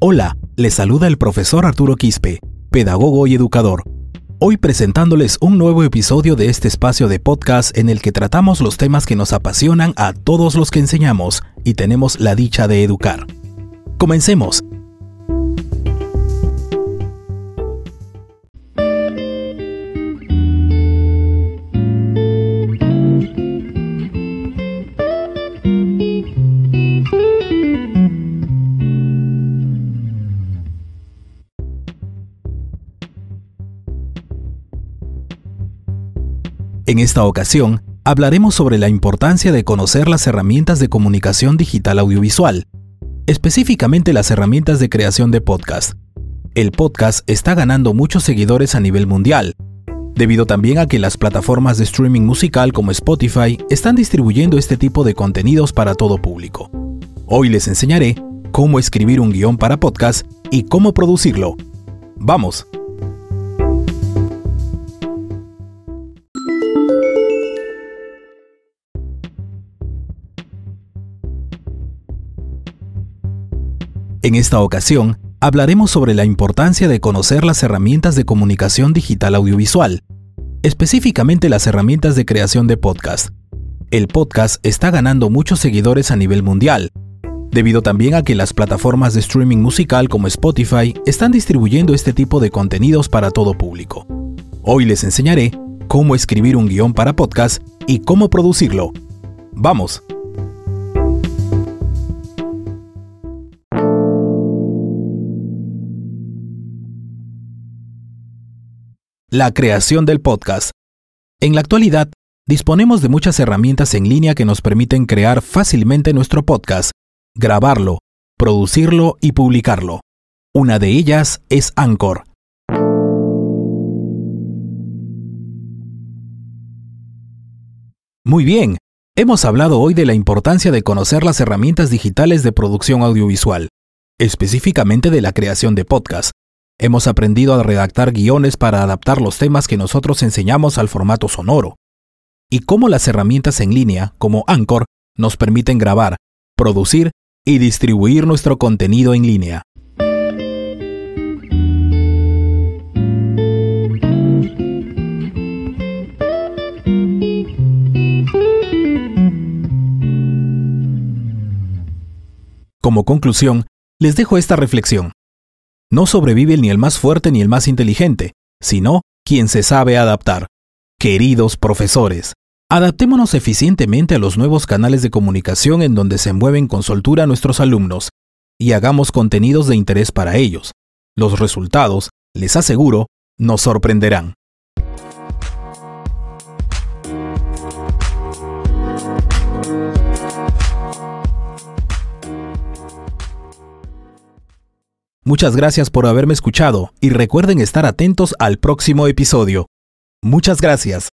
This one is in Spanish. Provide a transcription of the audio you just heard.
Hola, les saluda el profesor Arturo Quispe, pedagogo y educador. Hoy presentándoles un nuevo episodio de este espacio de podcast en el que tratamos los temas que nos apasionan a todos los que enseñamos y tenemos la dicha de educar. Comencemos. En esta ocasión, hablaremos sobre la importancia de conocer las herramientas de comunicación digital audiovisual, específicamente las herramientas de creación de podcast. El podcast está ganando muchos seguidores a nivel mundial, debido también a que las plataformas de streaming musical como Spotify están distribuyendo este tipo de contenidos para todo público. Hoy les enseñaré cómo escribir un guion para podcast y cómo producirlo. ¡Vamos! En esta ocasión, hablaremos sobre la importancia de conocer las herramientas de comunicación digital audiovisual, específicamente las herramientas de creación de podcast. El podcast está ganando muchos seguidores a nivel mundial, debido también a que las plataformas de streaming musical como Spotify están distribuyendo este tipo de contenidos para todo público. Hoy les enseñaré cómo escribir un guion para podcast y cómo producirlo. ¡Vamos! La creación del podcast. En la actualidad, disponemos de muchas herramientas en línea que nos permiten crear fácilmente nuestro podcast, grabarlo, producirlo y publicarlo. Una de ellas es Anchor. Muy bien, hemos hablado hoy de la importancia de conocer las herramientas digitales de producción audiovisual, específicamente de la creación de podcast, Hemos aprendido a redactar guiones para adaptar los temas que nosotros enseñamos al formato sonoro. Y cómo las herramientas en línea, como Anchor, nos permiten grabar, producir y distribuir nuestro contenido en línea. Como conclusión, les dejo esta reflexión. No sobrevive ni el más fuerte ni el más inteligente, sino quien se sabe adaptar. Queridos profesores, adaptémonos eficientemente a los nuevos canales de comunicación en donde se mueven con soltura nuestros alumnos y hagamos contenidos de interés para ellos. Los resultados, les aseguro, nos sorprenderán. Muchas gracias por haberme escuchado y recuerden estar atentos al próximo episodio. Muchas gracias.